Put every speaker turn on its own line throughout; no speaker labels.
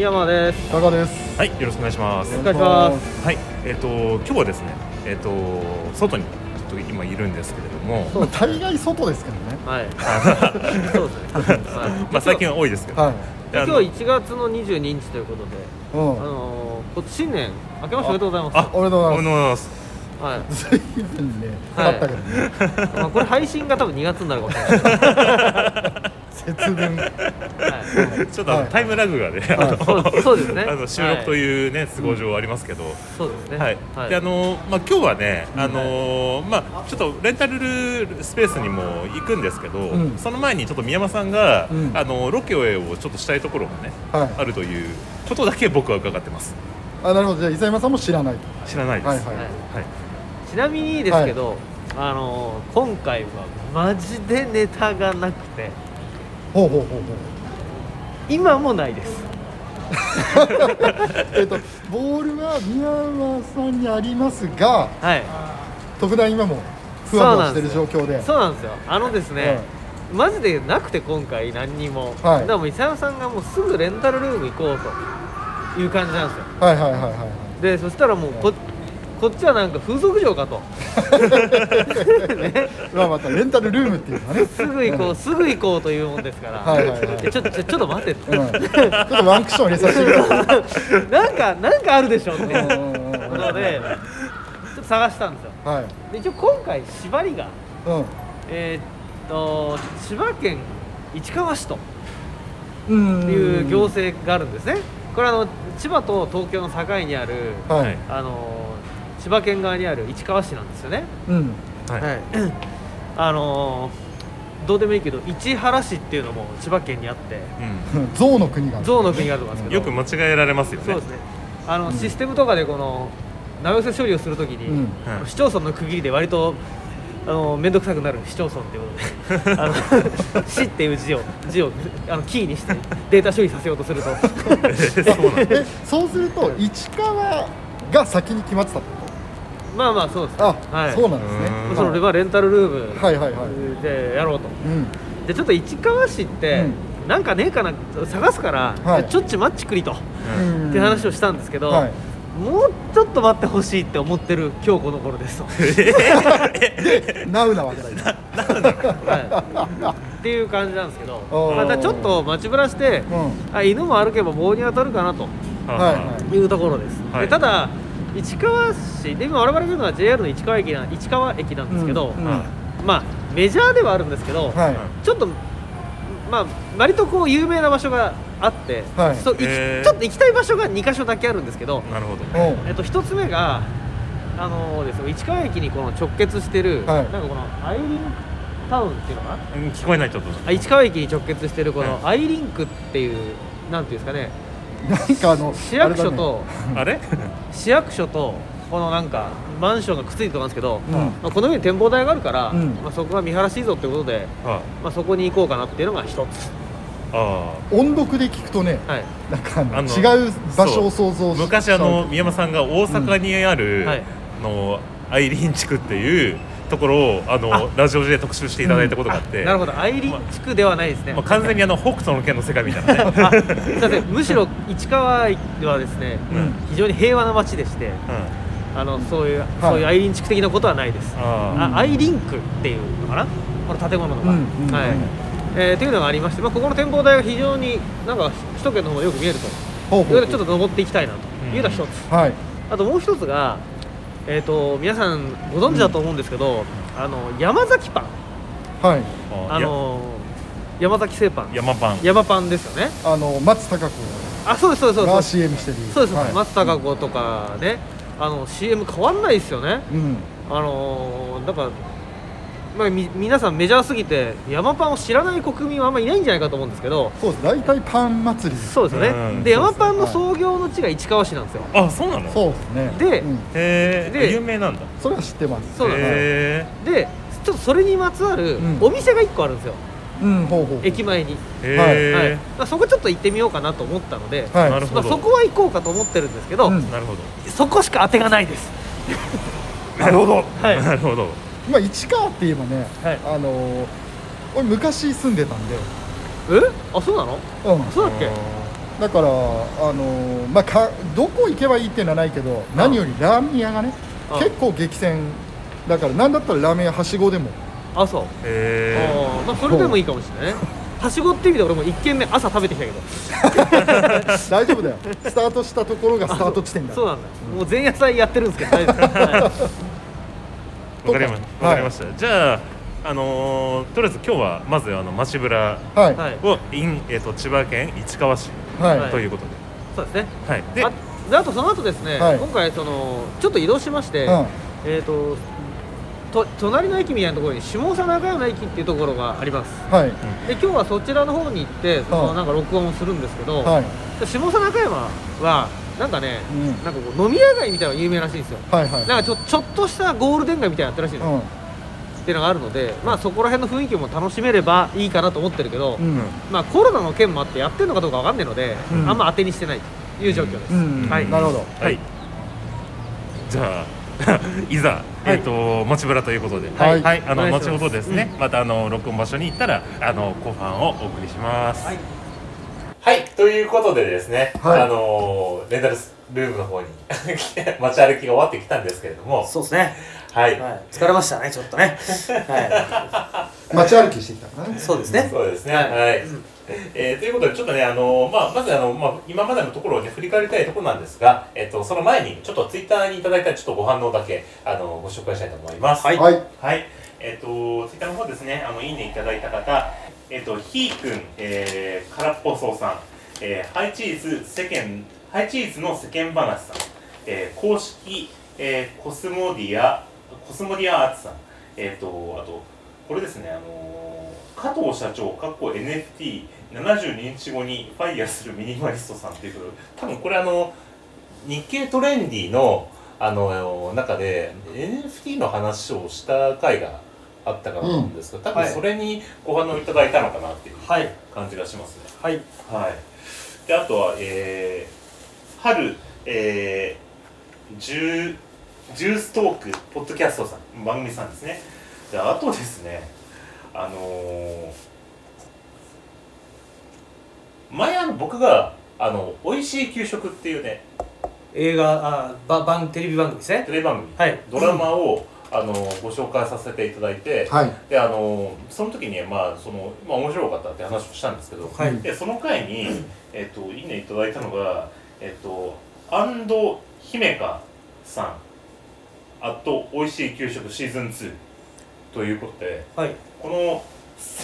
まです
宮山です。
高です。
はいよろしくお願いします
お願いします。
はいえっ、と今日はですねえっ、と外にちょっと今いるんですけれども
そう
まあ大概外ですけどね。
はい。そうですね。はい
まあ最近は多いですけど、
はい。
今日1月の22日ということで、
うん。
あのー今年新年明けましておめでとうございます。
あ
おめでとうござい
ます
はい。
ずいぶんね、
はい
経ったけどね。
まあこれ配信が多分2月になるかもしれない。
節分。
はい。
ちょっとタイムラグがね、
はい。
あの
そうそうですね。
あの収録というね、都合上ありますけど、
そうですね。
はい、であのまあ今日はね、あのまあちょっとレンタルスペースにも行くんですけど、
ん。
その前にちょっと宮山さんが、
うん。
あのロケをちょっとしたいところがね、
はい。
あるということだけ僕は伺ってます。
あ、なるほど。じゃあ伊佐山さんも知らないと。
知らないです。
はいはい。
はい。
はい。
ちなみにですけど、あのー今回はマジでネタがなくて、
ほうほうほうほう。
今もないです。
えっとボールは宮山さんにありますが、
はい。
特段今もふわふわしてる状況で。
そうなんですよあのですね、マジでなくて今回何にも、
はい
だからもう伊佐山さんがもうすぐレンタルルーム行こうという感じなんですよ
はいはいはいはいはい。
でそしたらもうここっちはなんか風俗嬢かと。ね。
まあまたレンタルルームっていうのはね。
すぐ行こうすぐ行こうというもんですから、
はいはいはい。
でちょちょちょっと待って。
うん。ちょっとワンクッション入れさせて。
なんかなんかあるでしょっていう
うんうんうんうん。
ので。ちょっと探したんですよ。
はい。
で一応今回縛りが。
うん。
えーっと千葉県市川市と。いう行政があるんですね。これあの千葉と東京の境にある、
はい。
あの千葉県側にある市川市なんですよね。
うん。
はい。
はい。あのどうでもいいけど市原市っていうのも千葉県にあって。
象の国が。
象の国があると思うん
うん、
ですけど。
よく間違えられますよね。
そうですね。あの、
うん。
システムとかでこの名寄せ処理をするときに、
うん。
はい。
市町村の区切りで割とあの面倒くさくなる市町村っていうことで。あの市っていう字を字をあのキーにしてデータ処理させようとすると。
そうなんです。
えそうすると市川が先に決まってたってこ
まあまあそうです
とあ、
はい。
そうなんですね。
うん。
そのレバーレンタルルーム
はいはいはい。
でやろうと。
うん。
でちょっと市川市って、なんかねえかな探すから、
はい。
ちょっちマッチくりと、
うん。
うん
って話をしたんですけど、
はい。
もうちょっと待ってほしいって思ってる今日この頃ですと、
ナウ なわけだ。
はい、っていう感じなんですけどまたちょっと街ぶらして、
うん。
あ犬も歩けば棒に当たるかなと
はいはい。
いうところです、
はい。
でただ市川市で今我々がいるのは JR の市川駅な市川駅なんですけど、
うん。うん。
まあメジャーではあるんですけど、
はい。
ちょっとまあ割とこう有名な場所があって、
はい。
そうちょっと行きたい場所が2箇所だけあるんですけど、
なるほど。
えっと、1つ目があのですね市川駅にこの直結してる、
はい。
なんかこのアイリンクタウンっていうのかな？
うん聞こえないちょっと。
あ市川駅に直結してるこ
は
のアイリンクっていうなんていうんですかね
なんかあの
市役所と、
あれ？
市役所とこのなんかマンションがくっついてるとこなんですけど、
うん。
まあ、この上に展望台があるから、
うん。
まあ、そこが見晴らしいいぞってことで、
あ
まあ、そこに行こうかなっていうのが一つ、
あ
音読で聞くとね
はい、
なんかあの
あの
違う場所を想像し
昔あの宮山さんが大阪にある、
うん。はい。
のアイリン地区っていうところをあの
あ。
ラジオで特集していただいたことがあって、
なるほど。アイリン地区ではないですね、
まあ、完全にあの北斗の拳の世界みたいなね、
むしろ市川駅はですね、
うん。
非常に平和な街でして
うん、
あのそういう、そういうアイリン地区的なことはないです。
あ
あ。アイリンクっていうのかな？この建物のが、
うんうん
はい、
うん。
えーっていうのがありまして、まあ、ここの展望台が非常になんか首都圏の方もよく見えると。
ほうほう
いうちょっと登っていきたいなというのが一つ、
はい。
あともう一つがえー、と皆さんご存知だと思うんですけど、あの山崎パン。
はい。
あ
あの山崎製パン。
や山パン。
山パンですよね。
あの松たか子。
あそうですそうですそう
が
です。
CM してる。
そうです、
はい。
松たか子とかね。あの CM 変わんないですよね。
うん。
あのーだから、まあ、み皆さんメジャーすぎて山パンを知らない国民はあんまりいないんじゃないかと思うんですけど
そうです。大体パン祭りです。
そうですよね、
うん。
で山パンの創業の地が市川市なんですよ。
あそうなの？
そうですね。
で
うん。
で
有名なんだ。
それは知ってます。
そうなんです
へ
でちょっとそれにまつわる
うん。
お店が1個あるんですよ、
うんほうほう。
駅前に、
へ
はい。
え、
まあ、そこちょっと行ってみようかなと思ったので、
はい。
まあ、
なるほど、
そこは行こうかと思ってるんですけど、
うん。
なるほど。
そこしか当てがないです。
なるほど、
はい。
なるほど
まあ市川って言えばね、
はい。
あのー俺昔住んでたんで、
え？あそうなの？
うん、
そうだっけ？
だからあのーまあかどこ行けばいいっていうのはないけど何よりラーメン屋がね
うん
結構激戦だから何だったらラーメン屋はしごでも。
あそう、
へえ
あーまあそれでもいいかもしれないね。はしごって意味で俺も1軒目朝食べてきたけど。
大丈夫だよ。スタートしたところがスタート地点だ。
そう。なんだ、もう前夜祭やってるんですけど大丈夫。です、はい
わかりま
はい
わかりました、じゃああのーとりあえず今日はまずあの街ブラ
はい
はい。
を in、えー、と千葉県市川市
はい、
はい
ということで、
そうですね。
はい、で
あであとその後ですね、
はい。
今回そのちょっと移動しまして、
うん。
えっ、とと隣の駅みたいなところに下佐中山駅っていうところがあります。
はい。
で今日はそちらの方に行ってその
うん。
なんか録音をするんですけど、
はい。
で下佐中山はなんかね、
うん。
なんかこう飲み屋街みたいなのが有名らしいんですよ。
はいはい。
なんかちょちょっとしたゴールデン街みたいなのやってるらしいの、
うん。
っていうのがあるのでまあそこら辺の雰囲気も楽しめればいいかなと思ってるけど、
うん。
まあコロナの件もあってやってるのかどうかわかんないので、
うん。
あんま当てにしてないという状況です、
うん。
はい。
なるほど。
はい、じゃあ いざ、えっ、と街ブラということで、
はい。
はい、あの後ほどですね、またあの録音場所に行ったらあの後半をお送りします。
はい
はい、ということでですね、
はい。
あのレンタルルームの方に 街歩きが終わってきたんですけれども、
そうですね、
はい、
はい、疲れましたねちょっとね。は
街歩きしてきたからね
いそうですね。
そうですね、
は
はい。い。
うん。
えーということで、ちょっとね、あのまあ、まずあの、まあ、今までのところをね、振り返りたいところなんですが、えっと、その前に、ちょっとツイッターにいただいたちょっとご反応だけ、あの、ご紹介したいと思います。
はい。
はい。
はい。えっ、と、ツイッターの方ですね、あの、いいねいただいた方、えっ、と、ひーくん、えー、からっぽそうさん、えー、ハイチーズ世間、ハイチーズの世間話さん、えー、公式、えー、コスモディア、コスモディアアーツさん、えっ、と、あと、これですね、あのー加藤社長、かっこ NFT72 日後にファイヤーするミニマリストさんっていうこと、多分これあの、日経トレンディのあの中で NFT の話をした回があったかなと思うんですけど、多分
はい
それにご反応いただいたのかなっていう
はい
感じがしますね。
はい
はい。で、あとは、えー、春、えー、ジュジューストーク、ポッドキャストさん、番組さんですね。で、あとですね、あのー、前あの僕が、あの、美味しい給食っていうね、
映画あば番テレビ番組ですね
テレビ番組、
はい
ドラマを、あのご紹介させていただいて、
はい。
であのその時にまあそのまあ面白かったって話をしたんですけど、
はい。
でその回にえっといいねいただいたのがえっとアンド姫香さんあと美味しい給食シーズン2ということで
はい。
この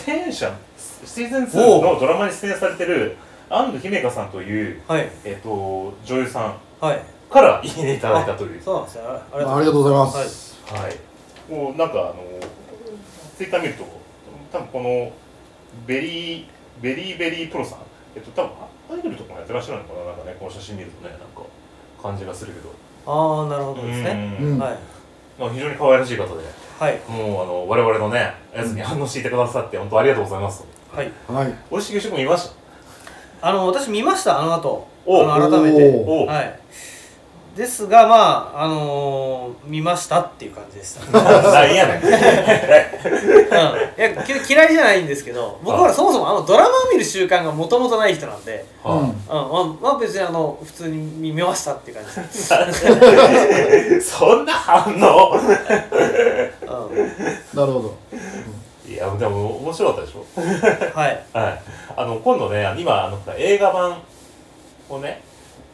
出演者シーズン2のドラマに出演されてる安藤姫香さんという、
はい。
えっと女優さん
はい。
からいいねいただいたという。
そうなんですよ。あ
ありがとうございま
はい
す、
はい、もうなんかあのツイッター見ると多分このベリーベリーベリープロさんえっと多分アイドルとかもやってらっしゃるのかななんかねこの写真見るとねなんか感じがするけど。
ああなるほどですね。
うん。
うん
はい。
まあ非常に可愛らしい方で
はい。
もうあの我々のねやつに反応していてくださって本当ありがとうございます。
はい。
はい。
美味しい給食見ました？
あの私見ましたあの後。
お
あの改めて。
お
お
はいですがまああのー見ましたっていう感じでした、うん、い
何やねん。
やき嫌いじゃないんですけど僕はそもそもあのドラマを見る習慣がもともとない人なんで、
は
うん。
うん。まあ、まあ別にあの普通に見ましたっていう感じ。です、
いそんな反応？
うん、
なるほど。
いやでも面白かったでしょ？
はい。
はい、あの今度ね今あの映画版をね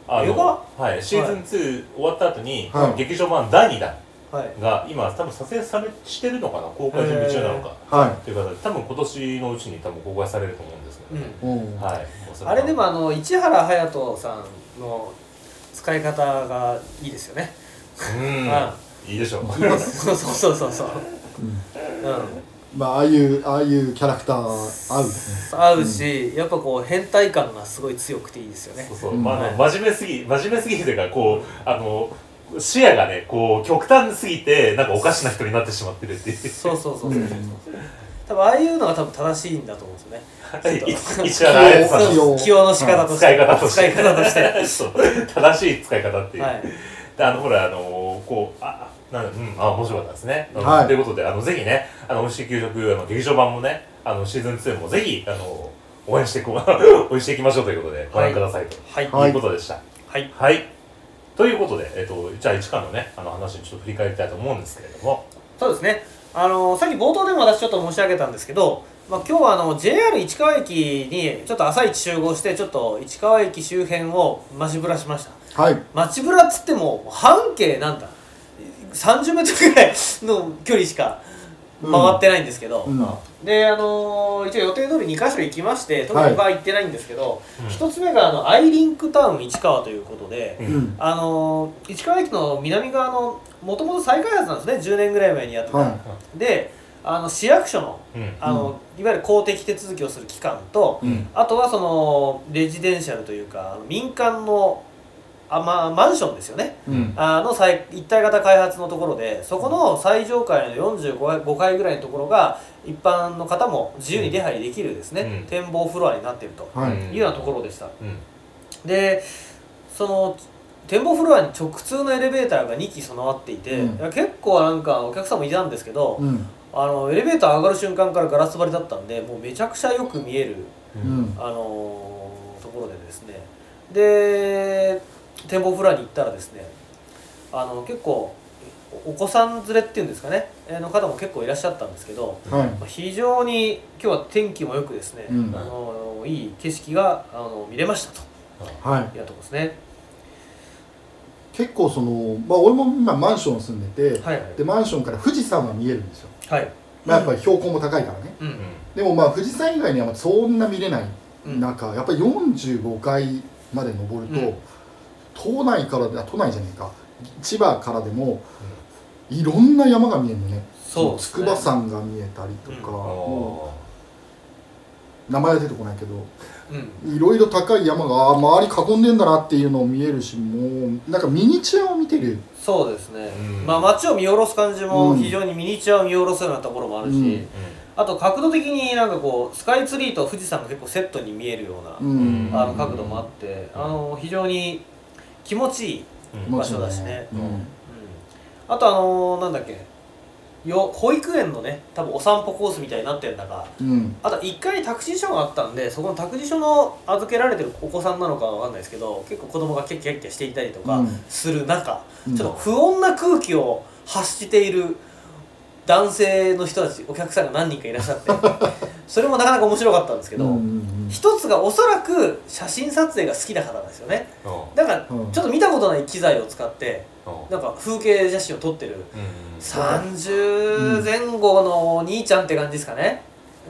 あのはい、シーズン2終わった後に、
はい。
劇場版第2弾
はい。
が今多分撮影されしてるのかな？公開準備中なのか。
は
という形で多分今年のうちに多分公開されると思うんですけど、ね
うん。
はい。
あれでもあの市原隼人さんの使い方がいいですよね。
うん。
あ
いいでしょう。
そうそうそうそう。そう。
うん
うん。
まあああいうああいうキャラクター合うね。
合うし、やっぱこう変態感がすごい強くていいですよね。
そう。そう、
うん
まあ、あの
は
真面目すぎ真面目すぎてというかこうあの視野がねこう極端すぎてなんかおかしな人になってしまってるっていう。
そうそうそうそう。
うん。
多分ああいうのが多分正しいんだと思うんですよね。
一応あれさ
器用
起用。の仕方として。
使い方として。
使い方として。
そう。正しい使い方っていう、
はい。
であのほらあのこうああなんうん。あ面白かったですね、うん
はい。
ということであのぜひねあの美味しい給食あの劇場版もねあのシーズン2もぜひあの応援していこう 応援していきましょうということでご覧くださいと、
はい。
はい。
い、うことでした。
はい。
はい。ということで、えっと、じゃあ一巻のねあの話にちょっと振り返りたいと思うんですけれども。
そうですね。あのさっき冒頭でも私ちょっと申し上げたんですけど、まあ、今日はあの JR 市川駅にちょっと朝一集合してちょっと市川駅周辺を街ぶらしました。
はい。
街ぶらっつっても半径なんだ30メートルぐらいの距離しか回ってないんですけど、
うん。
であのー一応予定通り2カ所行きまして特に他は行ってないんですけど、
うん。
一つ目があのアイリンクタウン市川ということで、
う
うん。ん
あのー市川駅の南側のもともと再開発なんですね10年ぐらい前にやってた、
は
であの市役所の
うん。
あの、いわゆる公的手続きをする機関と、
うん。
あとはそのレジデンシャルというか民間のあ、まあ、マンションですよね。
うん。
あの再一体型開発のところでそこの最上階の45階ぐらいのところが一般の方も自由に出入りできるですね、
うん。
展望フロアになっていると
はい。
いうようなところでした。
うん。
でその展望フロアに直通のエレベーターが2基備わっていて、結構なんかお客さんもいたんですけど、
うん。
あのエレベーター上がる瞬間からガラス張りだったんでもうめちゃくちゃよく見える、
うん。
あのーところでですね。で展望フロアに行ったらですねあの結構おお子さん連れっていうんですかねえーの方も結構いらっしゃったんですけど、
はい。
まあ非常に今日は天気もよくですね、
うん。
あのいい景色があの見れましたと。
はい。
いうところですね。
結構そのまあ俺も今マンション住んでて
はいはい。
でマンションから富士山が見えるんですよ。
はい。
まあやっぱり標高も高いからね。
うん。
でもまあ富士山以外にはまあそんな見れない。
うん。
中やっぱり45階まで登ると、
うん
都内からであ都内じゃねえか。千葉からでもいろんな山が見えるのね。
そうね。
筑波山が見えたりとか、
うん。
名前は出てこないけど。
うん。
いろいろ高い山があ周り囲んでんだなっていうのを見えるしもうなんかミニチュアを見てる。
そうですね、
うん。
まあ街を見下ろす感じも
うん。
非常にミニチュアを見下ろすようなところもあるし、
うん。
あと角度的になんかこうスカイツリーと富士山が結構セットに見えるような、
うん。
あの角度もあって、あの非常に気持ちいい、
うん。
場所だしね。
うん。
うん。あとあのなんだっけ。よ保育園のね多分お散歩コースみたいになってるんだが
うん。
あと1階に託児所があったんでそこの託児所の預けられてるお子さんなのかわかんないですけど結構子供がキャッキャッキャしていたりとか
うん。
する中、
うん。
ちょっと不穏な空気を発している男性の人たちお客さんが何人かいらっしゃって それもなかなか面白かったんですけど、
うんうん
一つがおそらく写真撮影が好きな方なんですよね。
うん。
だから
うん。
ちょっと見たことない機材を使って
うん。
なんか風景写真を撮ってる
うん
30前後のお兄ちゃんって感じですかね。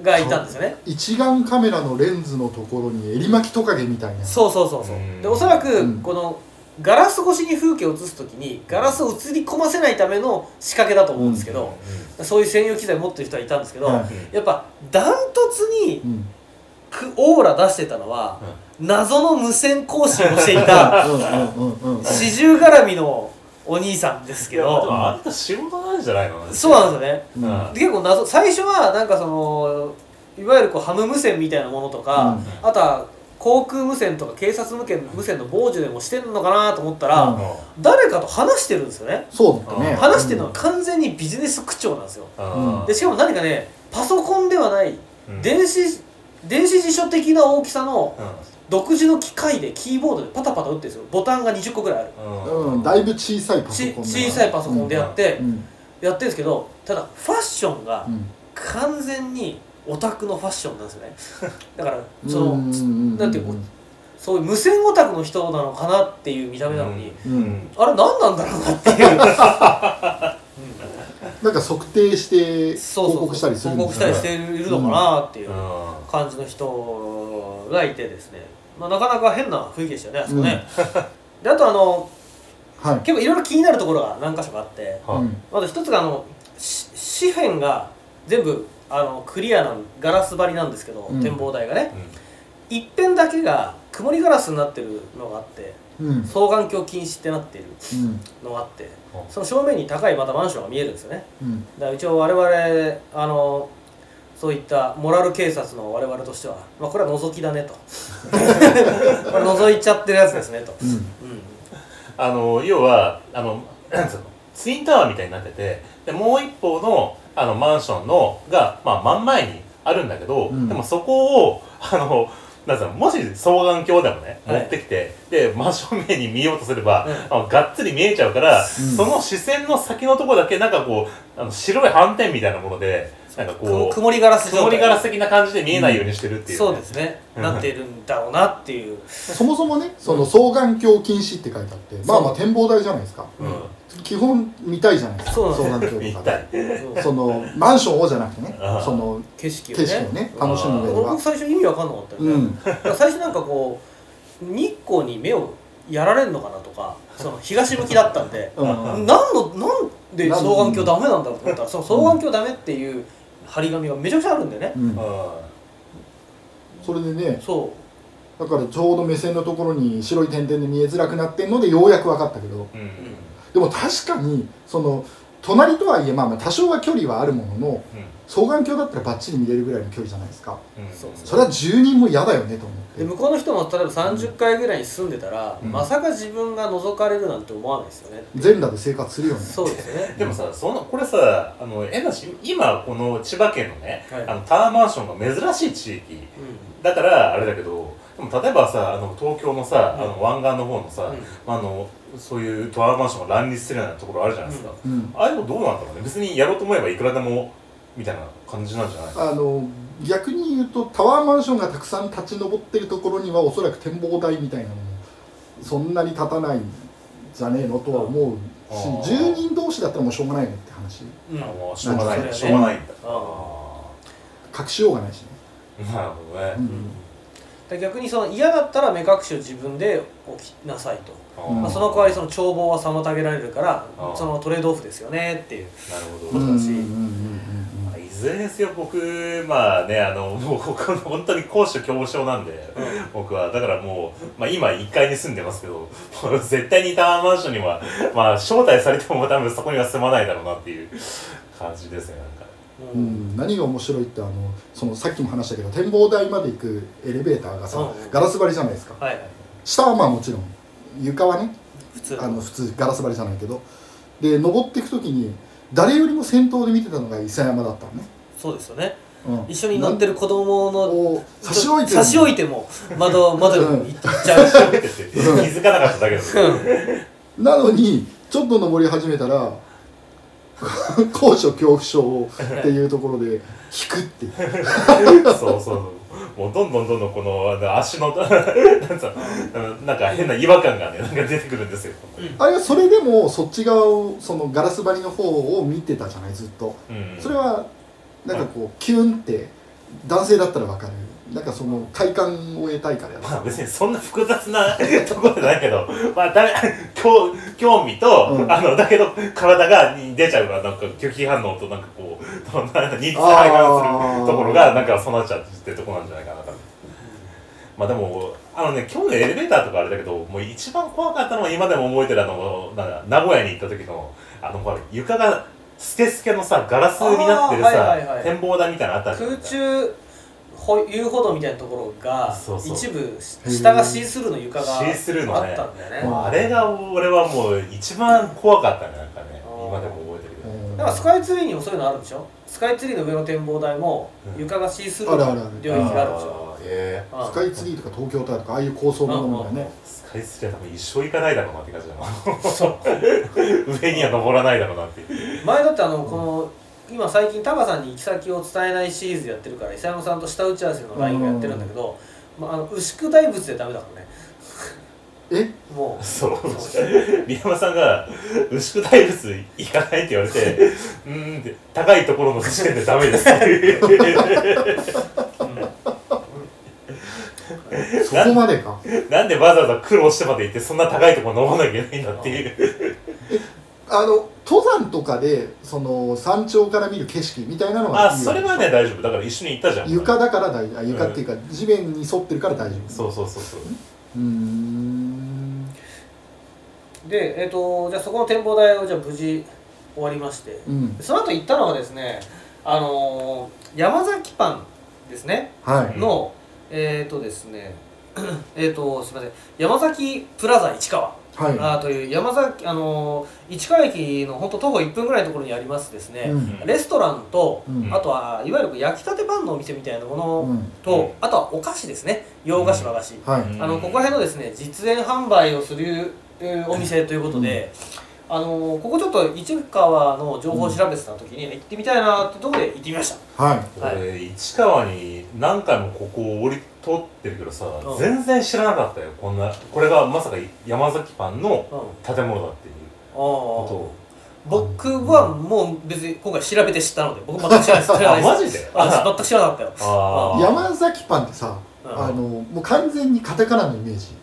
がいたんですよね。
一眼カメラのレンズのところに襟巻きトカゲみたいな。
そうそうそうそう。
うん。
でおそらく
うん。
このガラス越しに風景を映す時にガラスを映り込ませないための仕掛けだと思うんですけど、そういう専用機材を持ってる人はいたんですけど、
は
やっぱダントツにオーラ出してたのは、謎の無線更新をしていた四十絡みのお兄さんですけ
いやで
ど
もあんた仕事なんじゃないの？
そうなんですよね。結構謎最初はなんかそのいわゆるこうハム無線みたいなものとか、あとは航空無線とか警察無線無線の傍受でもしてるのかなと思ったら、
うん。
誰かと話してるんですよね。
そうね。
話してるのは完全にビジネス口調なんですよ。
うん。
でしかも何かねパソコンではない
うん。
電子電子辞書的な大きさの
うん。
独自の機械でキーボードでパタパタ打ってるんですよ。ボタンが20個ぐらいある。
うん。だいぶ小さいパソ
ち
コンだ
小さいパソコンでやって、
うん。
やってるんですけどただファッションが
うん。
完全にオタクのファッションなんですよね。だからその
うんうんうん
なんていうのそういう無線オタクの人なのかなっていう見た目なのに、
うん。
あれ何なんだろうなっていう、
なんか測定して
そうそう
報告したりするん
報告したりしているのかなっていう
うん。
感じの人がいてですね、まあ、なかなか変な雰囲気でしたよねあそこね、であとあの
はい。
結構いろいろ気になるところが何箇所かあって。
はい。
うん
まず一つがあのし紙辺が全部あのクリアなガラス張りなんですけど、
うん。
展望台がね。一辺だけが曇りガラスになってるのがあって
うん。
双眼鏡禁止ってなっている
うん。
のがあって
うん。
その正面に高いまたマンションが見えるんですよね。
うん。
だから一応我々あのそういったモラル警察の我々としては、まあ、これは覗きだねと。これ覗いちゃってるやつですねと、
うん。
うん。
あの要はあのなんつうのツインタワーみたいになっててでもう一方のあのマンションのが、まあ、真ん前にあるんだけど、
うん。
でもそこを あのなんつうのもし双眼鏡でもね、
はい。
持ってきてで真正面に見ようとすれば、
うん。
あのがっつり見えちゃうから、
ん。
その視線の先のとこだけなんかこうあの白い斑点みたいなものでなんか
く
こう
曇りガラス状態。
曇りガラス的な感じで見えないようにしてるっていう、
そうですね。
うん。
なっているんだろうなっていう。
そもそもねその双眼鏡禁止って書いてあってまあまあ展望台じゃないですか。
うん。
基本見たいじゃないですか双眼鏡
見た
とかで。
い。
そ
のマンションをじゃなくてねその
景色をね。
景色をね楽しむ上では。
僕最初意味わかんなかったよね、
うん。
最初なんかこう日光に目をやられるのかなとかその東向きだったんで
うん。
何のなんで双眼鏡ダメなんだろうと思ったらその双眼鏡ダメっていう張り紙がめちゃくちゃあるんだよね、
うん。
あ
それでね
そ
だからちょうど目線のところに白い点々で見えづらくなってんのでようやく分かったけど。
ーうん。
でも確かにその隣とはいえまあまあ多少は距離はあるものの双眼鏡だったらバッチリ見れるぐらいの距離じゃないですか。
うん。うん
そ
れは住人も嫌だよねと思って。
うで向こうの人も例えば30階ぐらいに住んでたら、
うん。
まさか自分が覗かれるなんて思わないですよね、
全裸で生活するよね
そうですよね。
でもさそのこれさあの変なし今この千葉県のね、
はい。
あのタワーマンションが珍しい地域。
う
だからあれだけどでも例えばさあの東京のさ、
うん。
あの湾岸の方のさ、あのそういうタワーマンションが乱立するようなところあるじゃないですか、
うん。
ああいうのどうなんだろうね。別にやろうと思えばいくらでもみたいな感じなんじゃない
あの逆に言うとタワーマンションがたくさん立ち上ってるところにはおそらく展望台みたいなのもそんなに立たないんじゃねえのとは思う
あ
し
ー
住人同士だったらもうしょうがないねって話。
うん
あもうしょうがない、
なんか
しょうがない。んだ
あ。
隠しようがないしね、
あなるほどね、
うん。
で逆にその嫌だったら目隠しを自分で置きなさいと、まあ、その代わりその眺望は妨げられるからそのトレードオフですよねっていう。
なるほど、
うん私
うんうんうん。
まあいずれにせよ僕まあねあの もう本当に高所恐怖症なんで、僕は。だからもう、まあ、今1階に住んでますけど 絶対にタワーマンションにはまあ招待されても多分そこには住まないだろうなっていう感じですねなんか。
う
うんん。何が面白いってあのそのさっきも話したけど展望台まで行くエレベーターがさ、
うん。
ガラス張りじゃないですか。
はいはい。
下はまあもちろん床はね
普通。
あの普通ガラス張りじゃないけど。で登っていく時に誰よりも先頭で見てたのが伊佐山だったのね、
そうですよね。
うん、
一緒に乗ってる子供の
を差し置いてる。
差し置いても窓 窓に行っちゃうし、
気づかなかっただけです
なのにちょっと登り始めたら 高所恐怖症っていうところで引くっていう。
そうそうそうもうどんどんどんどんこのあの足の なんつうのなんか変な違和感がねなんか出てくるんですよ、
あれはそれでもそっち側をそのガラス張りの方を見てたじゃないずっと。
うん、
それはなんかこうキュンって男性だったらわかるなんかその快感を得たいからや
まあ
る
別にそんな複雑な ところじゃないけど、まあだ 興興味と、
うん。
あのだけど体がに出ちゃうからなんか拒否反応となんかこうなんか認知するところがなんかそうなっちゃうってとこなんじゃないかな多分まあでもあのね今日のエレベーターとかあれだけどもう一番怖かったのは今でも覚えてるあのなんだ名古屋に行った時のあのほら床がスケスケのさガラスになってるさ、
あーはいはいはい。
展望台みたいなのあったじゃん。
空中ほ遊歩道みたいなところが
そうそう。
一部下がシースルーの床があったんだよね。
うん。
もうあれが俺はもう一番怖かったねなんかね。今でも覚えてるけど。
うん。
だからスカイツリーにもそういうのあるでしょ？スカイツリーの上の展望台も
うん。
床がシースルーの領域があるでしょ？
スカイツリーとか東京タワーとかああいう高層のものが
え
ね。
スカイツリーは多分一生行かないだろうなって感じだな。上には登らないだろうなっていう。
前だってあのこの今最近タカさんに行き先を伝えないシリーズやってるから伊佐山さんと下打ち合わせの LINE をやってるんだけど、まあ、あの牛久大仏でダメだからね。
え？
も う。
そう。宮山さんが「牛久大仏行かない?」って言われて「うーん」って高いところの時点でダメですって
そこまでか。
なんでわざわざ苦労してまで行ってそんな高いところ登らなきゃいけないんだっていう
あの登山とかでその山頂から見る景色みたいなのがいいわけ
あそれはね大丈夫。だから一緒に行ったじゃん。
床だから大丈夫。あ床っていうか地面に沿ってるから大丈夫。
そうそうそうそう。
うーん。
でえっ、とじゃあそこの展望台をじゃあ無事終わりまして。
うん。
その後行ったのはですねあのー山崎パンですね。
はい。
の、えっ、ー、とですね えっとすみません。山崎プラザ市川
はい。
あーという山崎あのー市川駅の本当徒歩1分ぐらいのところにありますですね、
うん。
レストランと、
うん。
あとはいわゆる焼きたてパンのお店みたいなもの。
うん。
と、
うん。
あとはお菓子ですね。洋菓子和菓子、
はい。
うん
あのここら辺のですね実演販売をする、えーお店ということで、あのここちょっと市川の情報を調べてた時に行ってみたいなってところで行ってみました。
はい。
俺市川に何回もここを降り通ってるけどさ、
うん。
全然知らなかったよ。こんなこれがまさか山崎パンの
うん。
建物だっていう
あ
こ
ー僕はもう別に今回調べて知ったので僕全く知らないです。
マジで？
あ全く知らなかったよ。
山崎パンってさ
うん。
あのもう完全にカタカナのイメージじ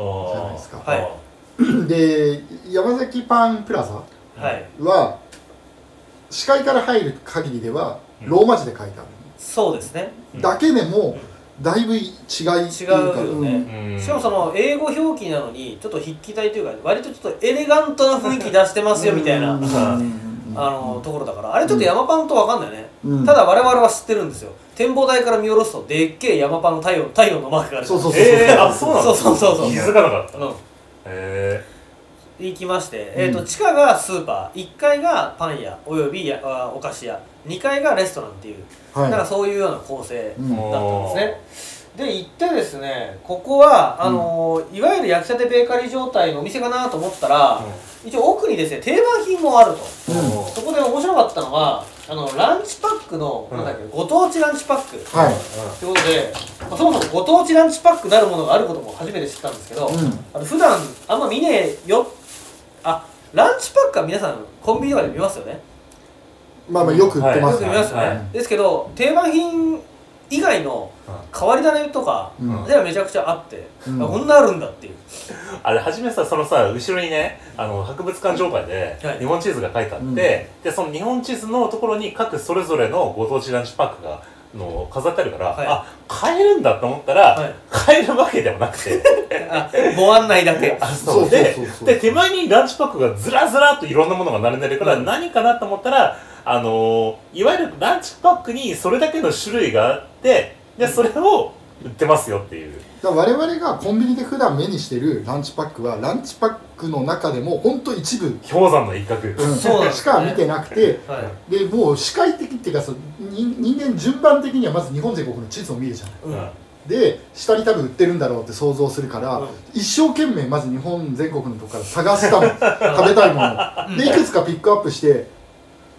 ゃないですか。
はい。
で山崎パンプラザ
はい。
は視界から入る限りでは
うん。
ローマ字で書いてあ
そうですね。
うん。
るだけでもだいぶ違いっていうか。
違うよね。
うん。
しかもその英語表記なのにちょっと筆記体というか割とちょっとエレガントな雰囲気出してますよみたいな
うん。
あのところだから。あれちょっと山パンと分かんないね、
うん。
ただ我々は知ってるんですよ。展望台から見下ろすとでっけえ山パンの太陽太陽のマークがある
そうそうそう
えー、あそうなの
そうそうそうそう。
気づかなかった、
うん。
へ
行きまして、えー、と地下がスーパー1階がパン屋およびやあお菓子屋2階がレストランっていう、
はい。
なんかそういうような構成
うん
だったんですね、で行ってですねここはあのーいわゆる焼きたてベーカリー状態のお店かなと思ったら、一応奥にですね定番品もあると、
うん。
そこで面白かったのはあのランチパックの、
うん。
なんだっけご当地ランチパック、
はい。
ということで、まあそもそもご当地ランチパックなるものがあることも初めて知ったんですけど、
うん。
あの普段あんま見ねえよあランチパックは皆さんコンビニとかで見ますよね。
まあまあよく売ってま
よ
すね。
く見ますよね、
はい。
ですけど定番品以外の変わり種とか
うん。
ではめちゃくちゃあって、
うん。
あこんなあるんだっていう。
あれ初めさそのさ後ろにねあの博物館場外で
はい。
日本地図が書いてあって、
うん。
でその日本地図のところに各それぞれのご当地ランチパックがの飾ってあるから、
はい。
あ買えるんだと思ったら、
はい。
買えるわけでもなくて。
あご案内だけ。
あ
そうそう
で
そうそう。
で手前にランチパックがずらずらっといろんなものが並んでるから、
うん。
何かなと思ったらあのーいわゆるランチパックにそれだけの種類があってでそれを売ってますよっていう。
だ我々がコンビニで普段目にしてるランチパックはランチパックの中でも本当一部、
氷山の一角、
うん
そう
しか見てなくて
はい。
でもう視界的っていうかそう人人間順番的にはまず日本全国の地図を見るじゃない。
うん。
で下に多分売ってるんだろうって想像するから、
うん。
一生懸命まず日本全国のとこから探したの。食べたいものでいくつかピックアップして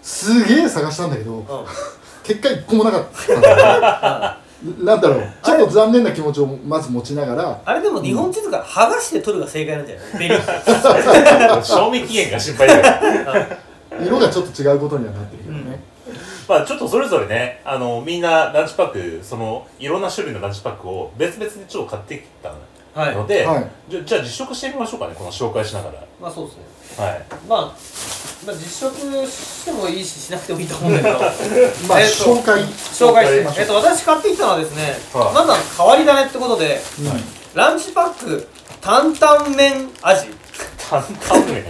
すげえ探したんだけど
うん。
結果一個もなかった。ん。だなんだろう。ちょっと残念な気持ちをまず持ちながら。
あれでも日本地図から剥がして取るが正解なんじゃない？ベリー。
賞味期限が心配だから
色がちょっと違うことにはなってるけどね、
まあちょっとそれぞれねあのみんなランチパックそのいろんな種類のランチパックを別々にちょっと買ってきた
はい
ので、
はい。
じゃじゃあ実食してみましょうかねこの紹介しなが
まあそうですね。
らはい。
まあ、まあ実食してもいいししなくてもいいと思うんだけど。
まあ
えーと
紹介、
紹介して
ましょう。
えっと私買ってきたのはですね、
はい。
まずは変わり種ってことで
うん
ランチパック担々麺味。
担々麺。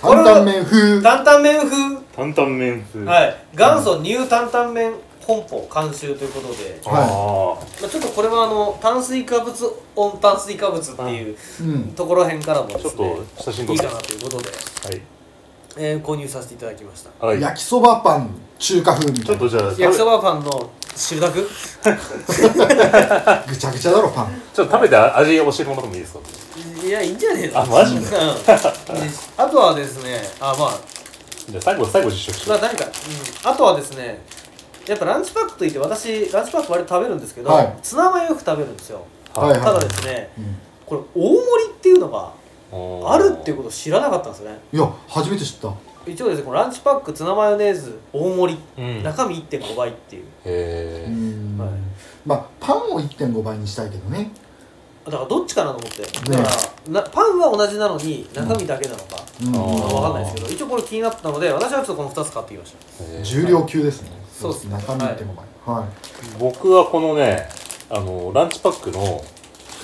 担々麺風。
担々麺風。
担々麺風。い
はい。元祖ニュー担々麺本舗監修ということで、
あ
まあ、ちょっとこれはあの炭水化物オン炭水化物っていう
うん。
ところへんからも
あちょっ
ですね
と写真
いいかなということで、えー購入させていただきました。
はい、はい、
焼きそばパン中華風みたいな。
ちょっとじゃあ
焼きそばパンの汁だく？
ぐちゃぐちゃだろパン。
ちょっと食べて味教えてもらってもいいですか？
いやいいんじゃねえの？
あマジで？
うん。であとはですねあまあ
じゃあ最後最後実食して
まあ何か、うん、あとはですねやっぱランチパックといって私ランチパック割と食べるんですけど、
はい。
ツナマヨよく食べるんですよ。
はいはい
ただですね
うん。
これ大盛りっていうのがあるっていう
こ
ことを知らなかったんですよね。
いや初めて知った。
一応ですねこのランチパックツナマヨネーズ大盛り、
とうん。へ
中身1.5倍っていう。
え
うん。
はい。
まあパンを1.5倍にしたいけどね。
だからどっちかなと思って。だからなパンは同じなのに中身だけなのか、
うん。
分かんないですけど一応これ気になったので私はちょっとこの2つ買ってきました。
重量級ですね
そうですね。
中身1.5倍はい。
僕はこのねあのランチパックの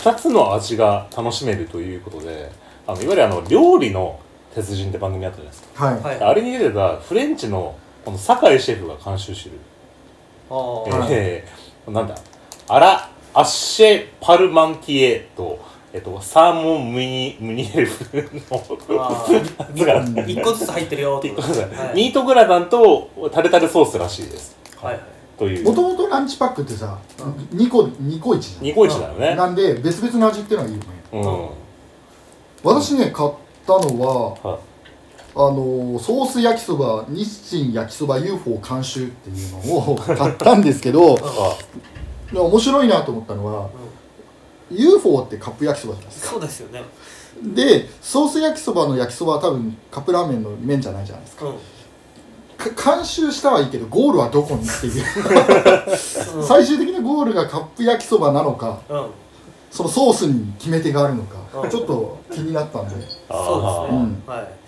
2つの味が楽しめるということであのいわゆるあの料理の鉄人って番組あったじゃないですか、
はい。
はい。
あれに出てたフレンチのこの酒井シェフが監修してる。
あー。
はい
えーなんだ。アラ・アッシェ・パルマンティエと、えっと、サーモン・ムニムニエルフの
あ
つが
ー一個ずつ入ってるよ。ってことですねはい。
ミートグラタンとタルタルソースらしいです。
はい。はい
という。
もともとランチパックってさ、2個2個1じ
ニコイチだよね。
ゃんなんで別々の味っていうのがいいよね。
うん。
私ね買ったのは
は
あのソース焼きそば日清焼きそば UFO 監修っていうのを買ったんですけど面白いなと思ったのは、UFO ってカップ焼きそばじゃないですか。
そうですよね。
でソース焼きそばの焼きそばは多分カップラーメンの麺じゃないじゃないですか。
うん。
か監修したはいいけどゴールはどこにっていう。
うん。
最終的なゴールがカップ焼きそばなのか
うん。
そのソースに決め手があるのか
うん。
ちょっと気になったんで。
そうですね、
うん。
はい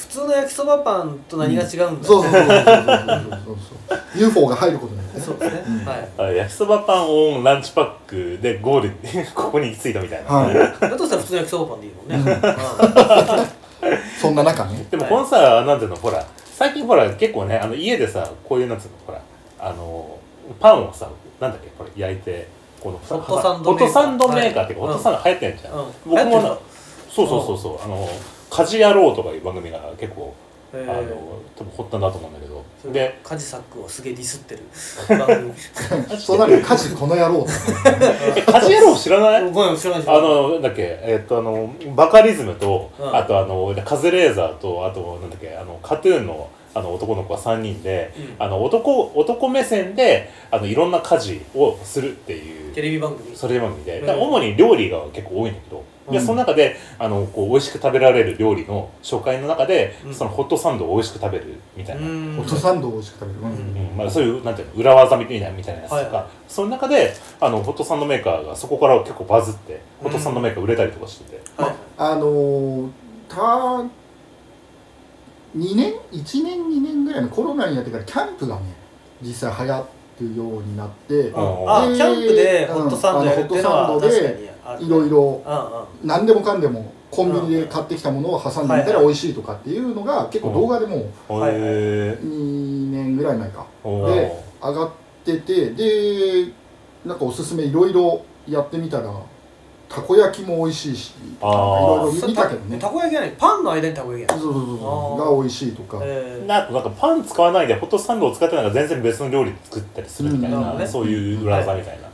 普通の焼きそばパンと何が違うんだ、
そうそそうそうそう。そう UFO が入ることによって
そうですね、
焼きそばパンオンランチパックでゴール ここに着いたみたいな、
は
だとしたら普通の焼きそばパンでいいもんね、
うん。そんな中ね。
でもこのさ、なんていうのほら最近ほら結構ねあの家でさこういうなんつうのほらあのパンをさなんだっけこれ焼いてこの
ホットサンド
メーカー。ンっていうか、ホットサンド流行ってんじゃん、
うん。
僕も
って
そうそうそうそう。あの家事野郎」とかいう番組が結構、
え
あの多分発端だと思うんだけど。
ー、
で
カジサックをすげえディスってる。番組。
そうなると家事この野郎って
え家事野郎知らない？
ごめん知らない知ら
あのなんだっけえっとあのバカリズムと、
うん。
あとあのカズレーザーとあとなんだっけあのカトゥーンのあの男の子が3人で、
うん。
あの男男目線であのいろんな家事をするっていう。
テレビ番組。
それ番組で、
うん。
主に料理が結構多いんだけど、で
うん。
その中であのこう美味しく食べられる料理の紹介の中で、
うん。
そのホットサンドを美味しく食べるみたいな、うん。
ホットサンドを美味しく食べる、うん。
うん。
まあ、そういうなんていうの裏技みたいなみたいなやつとか、
はい。はい
その中であのホットサンドメーカーがそこから結構バズって、ホットサンドメーカー売れたりとかしてて。
はい。
あのー、た2年？1年？2年ぐらいのコロナになってからキャンプがね実際流行ってるようになって
あ
で
キャンプでホットサンドやるっていうのは
うん。あのホットサンドで
確かに
いろいろ。何でもかんでもコンビニで買ってきたものを挟んでみたら美味しいとかっていうのが結構動画でも
はい
へー
2年ぐらい前か。で上がっててでなんかおすすめいろいろやってみたらたこ焼きも美味しいしいろいろ見たけどね。
たこ焼きじゃないパンの間にたこ焼きや
そうそうそうが美味しいとか、
えー。
なんかなんかパン使わないでホットサンドを使ってなんか全然別の料理作ったりするみたいな、
うん。
そういう裏技みたいな、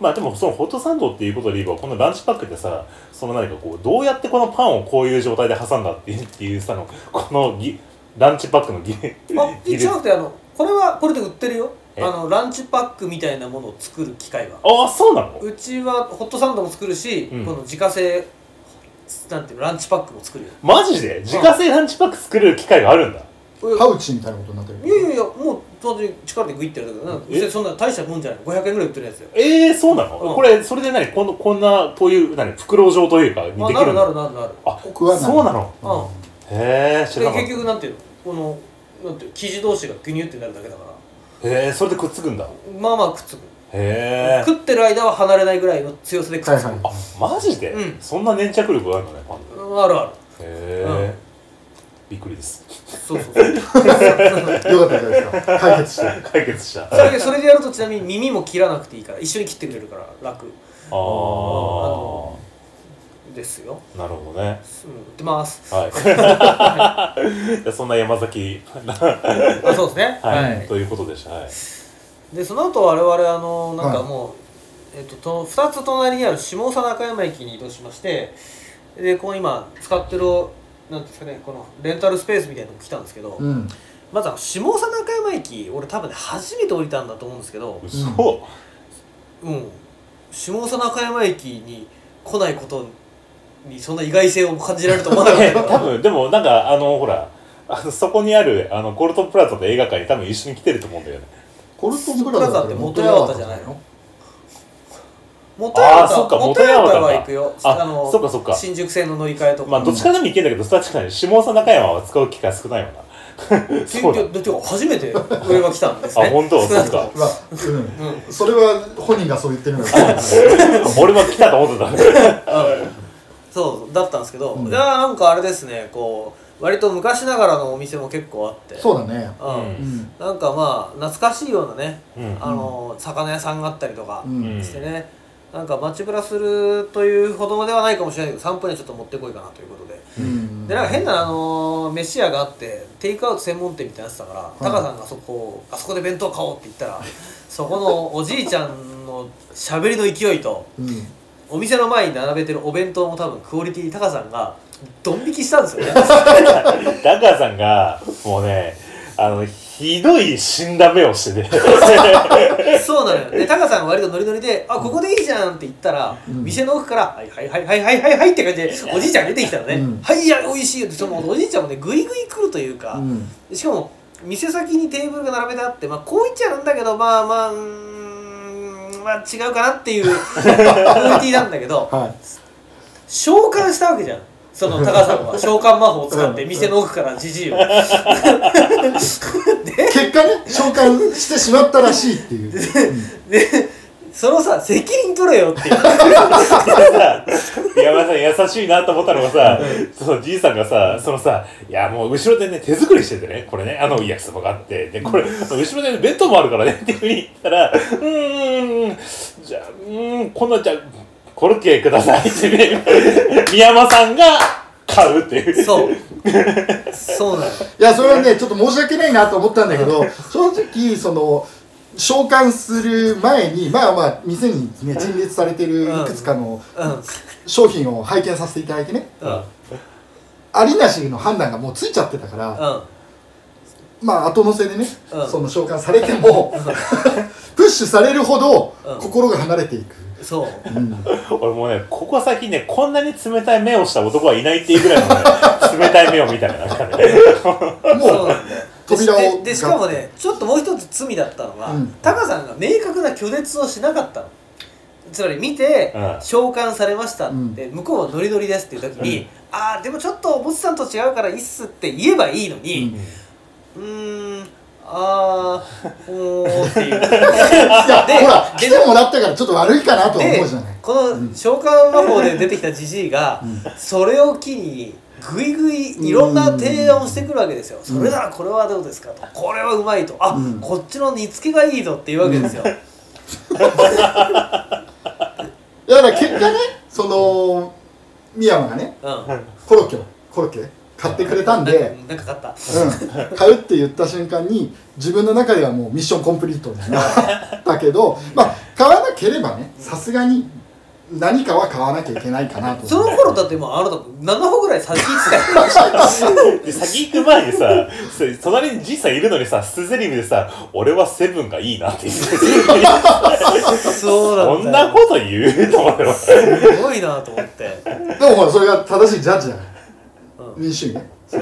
まあでもそのホットサンドっていうことで言えばこのランチパックでさその何かこうどうやってこのパンをこういう状態で挟んだっていうっていうさの。このぎランチパックのぎ
あ
技
違くてあのこれはこれで売ってるよ。
え？
あのランチパックみたいなものを作る機械は。
ああそうなの？
うちはホットサンドも作るし、
うん。
この自家製なんていうのランチパックも作るよ。
マジで？自家製ランチパック作る機械があるんだ。
パウチみたいなことになってる
いやいやいやもう当然力でグイってやるだけ
え？
そんな大したもんじゃない。500円ぐらい売ってるやつよ。
ええー、そうなの、
うん。
これそれで何？このこんなこういう何？袋状というかにできる
あなるな
の
るなるなる。
あ
僕は
そうなの？
うん。
へえ知
で
らなか
結局なんていうの？このなんていう生地同士がグニュってなるだけだから。
へえそれでくっつくんだ。へ
まあまあくっつく。
え
食ってる間は離れないぐらいの強さでくっつく、
はいはい
あマジで、
うん。
そんな粘着力があるのね
あるある。
へえ、びっくりです。
そうそうそう。
よかったじゃないですか。解決して
解決した。
それでそれでやるとちなみに耳も切らなくていいから一緒に切ってくれるから楽。
ああ
ですよ、
なるほどね。
うん、売ってます。
はい。でそんな山崎。
あそうですね。
はい、ということでした。はい。
でその後我々あのなんかもう、えっと、と2つ隣にある下総中山駅に移動しましてでこの今使ってるなんていうんですかねこのレンタルスペースみたいなのも来たんですけど、
うん。
まずあの下総中山駅俺多分ね初めて降りたんだと思うんですけど
嘘、
うん。下総中山駅に来ないことにそんな意外性を感じられると思わなかった
え
けど
多分でもなんかあのほらあのそこにあるあのコルトンプラザと映画館に多分一緒に来てると思うんだよね。
コルトンプラザって
元八幡じゃないの？元
あー
八幡
そっか
は行くよ。
あ
の
そっかそっか。
新宿線の乗り換えとか、
まあどっちかでも行けんだけど確かに下総中山は使う機会少ないわな。そうだ。
結局初めて俺が来たんですね。
あ本当？そっ
うわうん。それは本人がそう言ってるのよ
俺も来たと思ってた。
そうだったんですけど、
うん。
いやなんかあれですねこう割と昔ながらのお店も結構あって。
そうだね。
うん。
うん。
なんかまあ懐かしいようなね、
うん。
あの魚屋さんがあったりとか
うん。
してね、なんか街ブラするというほどではないかもしれないけど散歩にはちょっと持ってこいかなということで、
うん。
でなんか変なあの飯屋があってテイクアウト専門店みたいなやつだから、タカさんがそこあそこで弁当買おうって言ったら そこのおじいちゃんの喋りの勢いと
うん。
お店の前に並べてるお弁当も多分クオリティタカさんがドン引きしたんですよね。
ダッカーさんがもうねあのひどい死んだ目をしてて
そうなのよ。でタカさんが割とノリノリで「あここでいいじゃん」って言ったら、
うん。
店の奥から「はいはいはいはいはいはいはい」って感じでおじいちゃんが出てきたのね「
うん。
はいいや美味しいよ」ってそのおじいちゃんもねグイグイ来るというか、
うん。
しかも店先にテーブルが並べてあってまあこう言っちゃなんだけどまあまあんまあ違うかなっていう クオリティなんだけど
はい。
召喚したわけじゃんそのタカさんは召喚魔法を使って店の奥からじじいを。で
結果ね召喚してしまったらしいっていう。
でそのさ責任取れよっていう。
山田さん優しいなと思ったのがさ、そのじいさんがさ、そのさ、いやもう後ろでね、手作りしててね、これね、あの焼きそばがあって、で、これ、後ろで、ね、弁当もあるからね、っていうふうに言ったら、うーん、じゃあ、うーん、今度じゃあ、コロッケくださいってね、宮山さんが買うっていう。
そう。そうなの
いやそれはねちょっと申し訳ないなと思ったんだけど 正直その召喚する前にまあまあ店にね陳列されてるいくつかの
うん。
商品を拝見させていただいてね。
うん。
ありなしの判断がもうついちゃってたから
うん。
まあ後乗せでね
うん。
その召喚されても プッシュされるほど
うん。
心が離れていく
そう。
うん。
俺もうね、ここ最近ね、こんなに冷たい目をした男はいないっていうぐらいのね、冷たい目を見たね、なんかね。
そう
もう。
なんだよ
扉を
でしかもねちょっともう一つ罪だったのが、
うん。
タカさんが明確な拒絶をしなかったの。つまり見て、
うん。
召喚されましたって、向こうはノリノリですっていう時に、ああでもちょっとおぼつさんと違うからいいっすって言えばいいのにうーんあーほーっていう。
いや
で
ほら
で
来てもらったからちょっと悪いかなとは思うじゃない。
この召喚魔法で出てきたじじいが、それを機にぐいぐいいろんな提案をしてくるわけですよ、それならこれはどうですかと。これはうまいと。あ、
うん。
こっちの煮つけがいいぞっていうわけですよ、
いやだから結果ねその深山がね
うん。
コロッケをコロッケ買ってくれたんで、
なんか買った。
うん、買うって言った瞬間に自分の中ではもうミッションコンプリートになったけどまあ買わなければねさすがに何かは買わなきゃいけないかなと。
その頃だってもうあなた7歩ぐらい先行って
で 先行く前にさ、そ隣にじいさんいるのにさ、捨て台詞でさ、俺はセブンがいいなって言って
たそうなんだよ。
こんなこと言うと思ってます。
すごいなと思って、
でもほらそれが正しいジャッジだから。
うん
民主主義ね。
うん。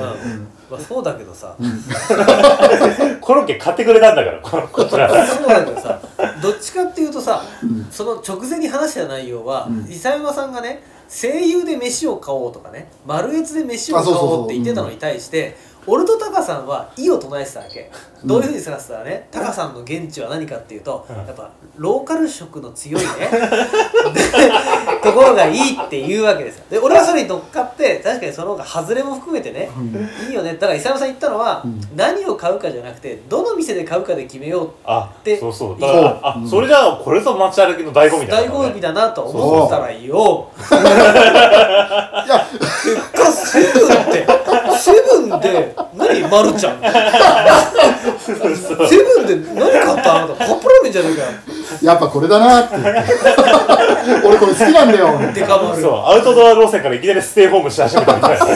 まあ、そうだけどさ、
コロッケ買ってくれたんだから、ここちら。
そうだけどさ。どっちかっていうとさ、その直前に話した内容は、
うん。
伊佐山さんがね声優で飯を買おうとかね丸越で飯を買おうって言ってたのに対して俺とタカさんは意を唱えてたわけ、どういうふうにすらせたらね？タカさんの現地は何かっていうと、
うん。
やっぱローカル色の強いね。ところがいいっていうわけですよ。で俺はそれに乗っかって確かにその方が外れも含めてね、いいよね。だから伊佐山さん言ったのは、
うん。
何を買うかじゃなくてどの店で買うかで決めよう
あ
で、
そうそう。だから、あ
う、ん。
それじゃあ、これぞ街歩きの醍醐味だ
大好みだなと思ったらよ。
いや
結果セブンって。セブンで何マルちゃん？セブンで何買った？あなたカップラーメンじゃねえかよ。
やっぱこれだなって言って俺これ好きなんだよ。
デカ丸。
そう、アウトドア路線からいきなりステイホームし始めたみたいな。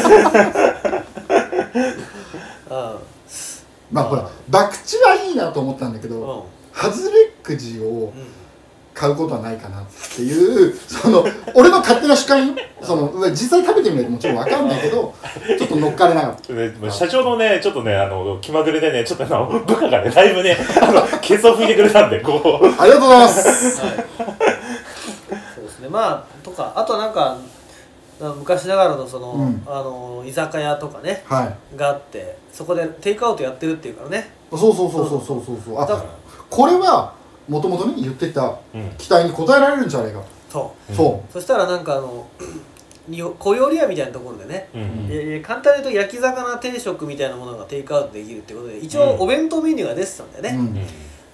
まあほら博打はいいなと思ったんだけ
うん。うん
ど外れくじを買うことはないかなっていうその俺の勝手な主観よ。その実際食べてみないともちろん分かんないけどちょっと乗っかれなかった
で社長のね、ちょっとね、あの、気まぐれでね、ちょっとあの、部下がね、だいぶね、あの、ケツを拭いてくれたんで、こう。
ありがとうございます。
はい。そうですね。まあとかあとはなんか昔ながらのその、
うん。
あの居酒屋とかね
はい。
があってそこでテイクアウトやってるっていうからね。
そうそうそうそうそうそうそう。あ
だから。
これはもともとね言ってた
うん。
期待に応えられるんじゃないか
そ
と、そ
う。そしたらなんかあの に小料理屋みたいなところでね、
うん。
えー簡単に言うと焼き魚定食みたいなものがテイクアウトできるってことで一応
うん。
お弁当メニューが出てたんだよね、
うん。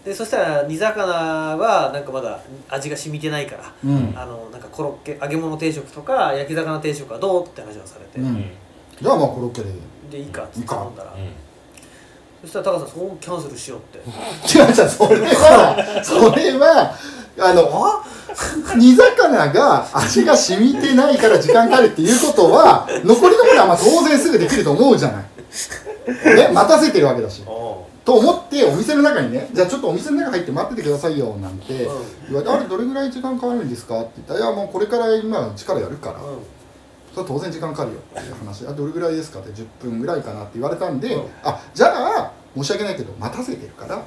でそしたら煮魚はなんかまだ味が染みてないから、
うん。
あのなんかコロッケ揚げ物定食とか焼き魚定食はどうって話をされて、
じゃあまあコロッケで。
でいいかって頼んだら、
う
そしたら高橋さんそこキャンセルしようって。
違う違うそれはそれはあの 煮魚が味が染みてないから時間かかるっていうことは残りのものはまあ当然すぐできると思うじゃない。ね待たせてるわけだし。と思ってお店の中にねじゃあちょっとお店の中入って待っててくださいよなんて
うん
言われて「あれどれぐらい時間かかるんですか?」って言ったら「いやもうこれから今力やるから。
うん
それは当然時間かかるよ」っていう話「あどれぐらいですか?」って10分ぐらいかなって言われたんで
うん「
あじゃあ申し訳ないけど待たせてるから。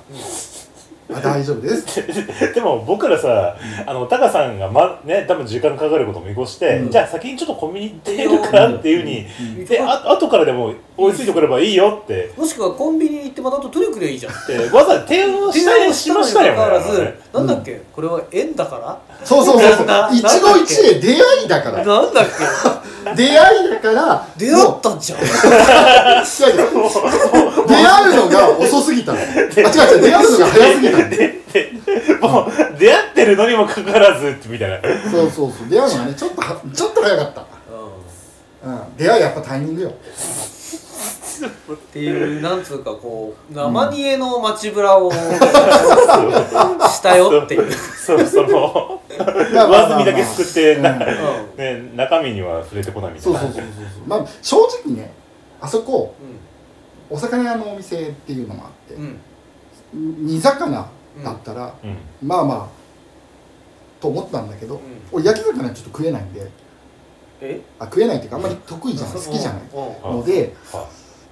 あ大丈夫です」
ん でも僕らさあのタカさんがまね多分時間かかることを見越して、
うん。
じゃあ先にちょっとコンビニ行ってみるからっていうふうに、
うん。
であ後からでも追いついてくればいいよって。
もしくはコンビニに行ってまたあと取りくりゃいいじゃん。
でわざわざ提案したりしましたよね
かかわらず、なんだっけ、これは縁だから？
そうそうそうそう。
な
一期一会出会いだから。
なんだっ
出会いだから
け出会ったじゃん。
もう違う違う。出会うのが遅すぎたの。あ違う違う出会うのが早すぎたの。
もう出会ってるのにもかかわらずみたいな。
そうそうそう。出会うのがねちょっとはちょっと早かった、うん、出会いやっぱタイミングよ
っていうなんつうかこう生煮えの街ブラを したよっていう、
そうその上澄みだけすくって、な
うん。
ね、中身には触れてこないみたいうな。
そそうそうそうそう。まあ正直ねあそこお魚屋のお店っていうのもあって煮魚だったら、
うん。
まあまあと思ったんだけど、
ん。
俺焼き魚ちょっと食えないんで。
え？
あ食えないっていうかあんまり得意じゃない好きじゃない
うん。
あ
ので、
は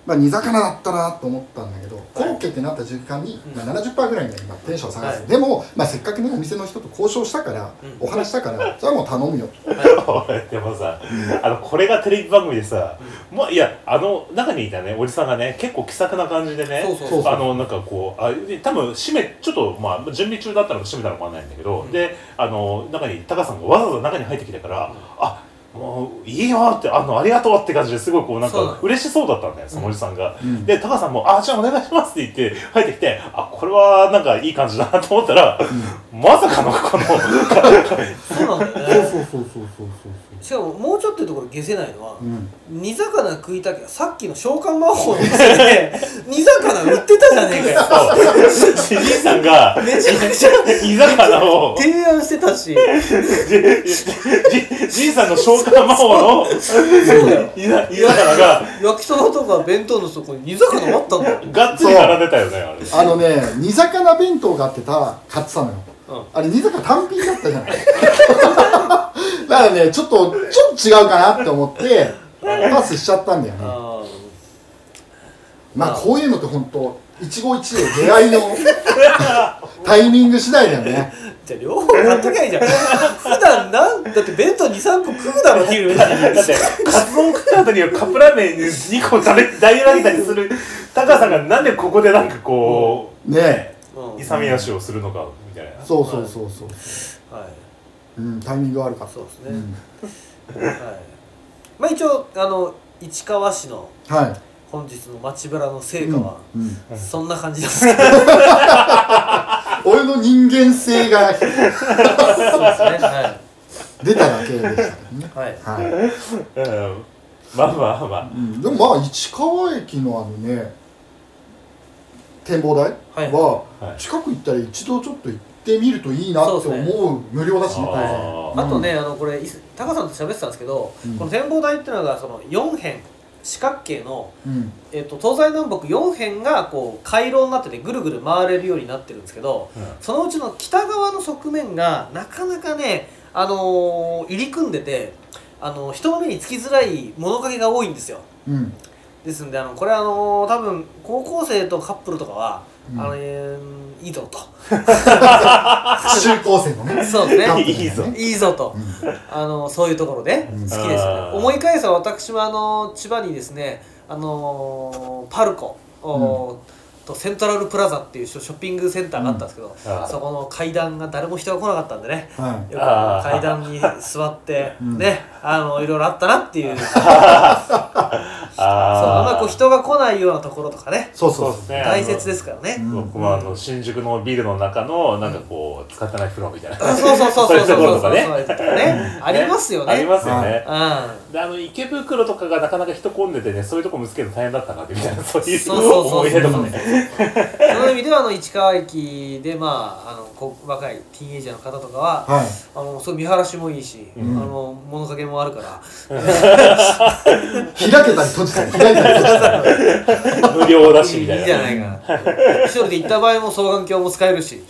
まあ、煮魚だったなと思ったんだけど、コロッケってなった瞬間に、
うん。
まあ、70%ぐらいに今テンション下がる、
はい。
でも、まあ、せっかくねお店の人と交渉したから、
うん。
お話したから じゃあもう頼むよ
俺 でもさ、あのこれがテレビ番組でさ、もういやあの中にいたねおじさんがね結構気さくな感じでね
そうそう
そう。そう
あのなんかこうあで多分閉めちょっとまあ準備中だったのか閉めたのかわかんないんだけど、
うん。
であの中にタカさんがわざわざ中に入ってきたから、あもういいよってあのありがとうって感じですごいこうなんか嬉しそうだったんだよそのおじさんが。
うん。
でタカさんも「あじゃあお願いします」って言って入ってきてあこれはなんかいい感じだなと思ったら、まさかのこの
そうなんだよ
そう
ね。
そうそうそうそうそう
しかももうちょっというところ消せないのは、
そううん。
煮魚食いたきゃさっきの召喚魔法の店で煮魚売ってたじゃねえかよ。
じじいさんが
めちゃくちゃ
煮魚を
提案してたし。
じじじいさんの召喚魔法の
そうだよ。
煮な煮魚が
焼きそばとか弁当の底に煮魚あったんだよ、
がっつり並んでたよねあれ
あのね煮魚弁当があってた買ってたのよ
うん
あれ煮魚単品だったじゃないだからねちょっとちょっと違うかなって思ってパスしちゃったんだよね
あ
まあこういうのって本当一期一会出会いのタイミング次第だよね
ーじゃあ両方買っときゃいいじゃん。普段なんだって弁当23個食うだろ昼に。
だってカツ丼食った後にはカップラーメン2個食べ大投げたりする。タカさんがなんでここでなんかこ
ね
うん。
う勇み足をするのかみたいな。
そうそうそうそう
はい。
うんタイミング悪かった。
そうですね、
うん。
はい。まあ一応あの市川市の
はい。
本日の街ブラの成果は、
うんうん。
そんな感じですけど
俺の人間性が。
そうですねは
出ただけでしたね。
い、はい、
はい、
うん。まあまあまあ。
うん、でもまあ市川駅のあのね展望台
はい。
は
はい。
近く行ったら一度ちょっと行ってみるといいなって思う無料だしね。
あ
とね、あのこれいすタカさんと喋ってたんですけど、
うん。
この展望台っていうのがその4辺四角形の、
うん。
えっと東西南北4辺がこう回廊になっててぐるぐる回れるようになってるんですけど
うん。
そのうちの北側の側面がなかなかね、あのー入り組んでて、あの人の目につきづらい物陰が多いんですよ。
うん。
ですんであのこれあのー多分高校生とカップルとかは、
うん。
あのえーいいぞと。
中高生のね。
そうですね。
カップル
いいぞ。
いいぞと。
うん。
あのそういうところで。
うん。
好きですよね。思い返せば私はあの千葉にですねあのパルコ、おとセントラルプラザっていうショショッピングセンターがあったんですけど、そこの階段が誰も人が来なかったんでね。
は
よく
ああ
階段に座って
うん。
ねあのいろいろあったなっていう そう
あ
あんまりこう人が来ないようなところとかね。
いそうそうう。
そですね。
大切ですからね、
うん。
僕もあの新宿のビルの中のなんかこう使ってないフロアみたいな。
あそうそうそうそうそう。
そういうところとかね。
そうね。ありますよね。
ありますよね。
うん。
であの池袋とかがなかなか人混んでてねそういうとこ見つけるの大変だったなってみたいな そういう
そうそうそう
思い出とかね。
その意味ではあの市川駅でまああのこ若いティーンエイジャーの方とかは、
はい。
あのそう見晴らしもいいし、
うん。
あの物陰もあるから。
開けたり閉じたり開いたり閉じたり。
無料だし
いい
みたいな。
じゃないかな。一人で行った場合も双眼鏡も使えるし、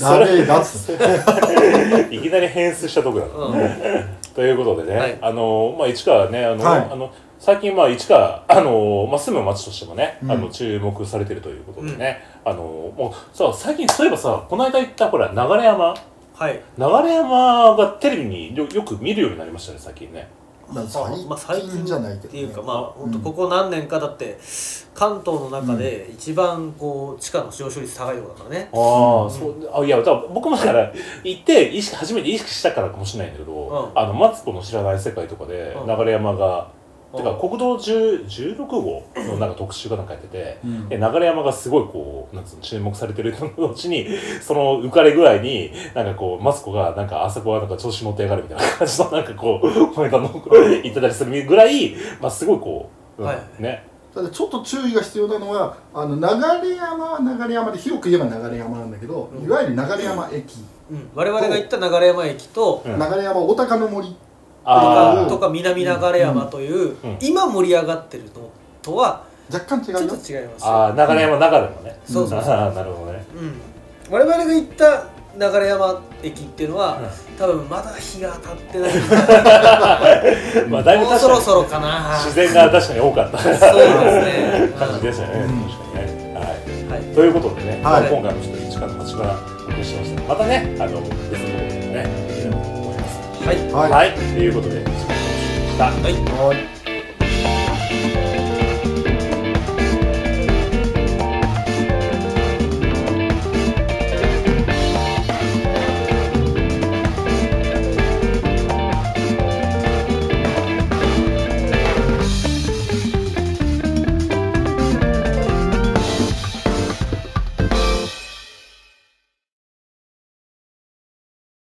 ダメだっつって
いきなり変質したとこだ。
うん、
ということでね、
はい。
あのまあ市川ねあの、
はい。
あの最近まあ市川あの、まあ、住む町としてもね、
うん。
あの注目されてるということでね、あのもうさ最近そういえばさこの間行ったほら流山。
はい。
流山がテレビによよく見るようになりましたね最近ね
まあ
まあ最
最近じゃないけど、ね、
っていうかまあ本当ここ何年かだって関東の中で一番こう地価の上昇率高いところだからね、
ああ、そうあいやだから僕もだから行って意識初めて意識したからかもしれないんだけど、
うん。
あのマツコの知らない世界とかで
うん。
流山が、
うん
てか国道10 16号のなんか特集かなんかやってて、
うん。
で流山がすごいこうなんつうの注目されてるのうちにその浮かれ具合になんかこうマツコがなんかあそこはなんか調子乗ってやがるみたいな感じのなんかこうコメントの言ってたりするぐらいまあすごいこう、うん
はい。
ね。
ただちょっと注意が必要なのはあの流山は流山で広く言えば流山なんだけど、
うん。
いわゆる流山駅、
うん、我々が行った流山駅と、
うん。
流山お高の森
あ
とか南流山という、
うん。
今盛り上がってるのとは
若干違うよ。
ちょっと違います。よ
あー流山の中でもね、
そうそうそう。
なるほどね。
うん、我々が行った流山駅っていうのは、
うん。
多分まだ日が当たってない。
まあだいぶ
もうそろそろかな。
自然が確かに多かった。
そうですね。
感じでしたよね、
うん。
確かにね。はい。
はい。
ということでね、
はい。
今回もちょっと1から8からお送りしました。またねあの別の
はい。
はい、
はい、ということで、
はい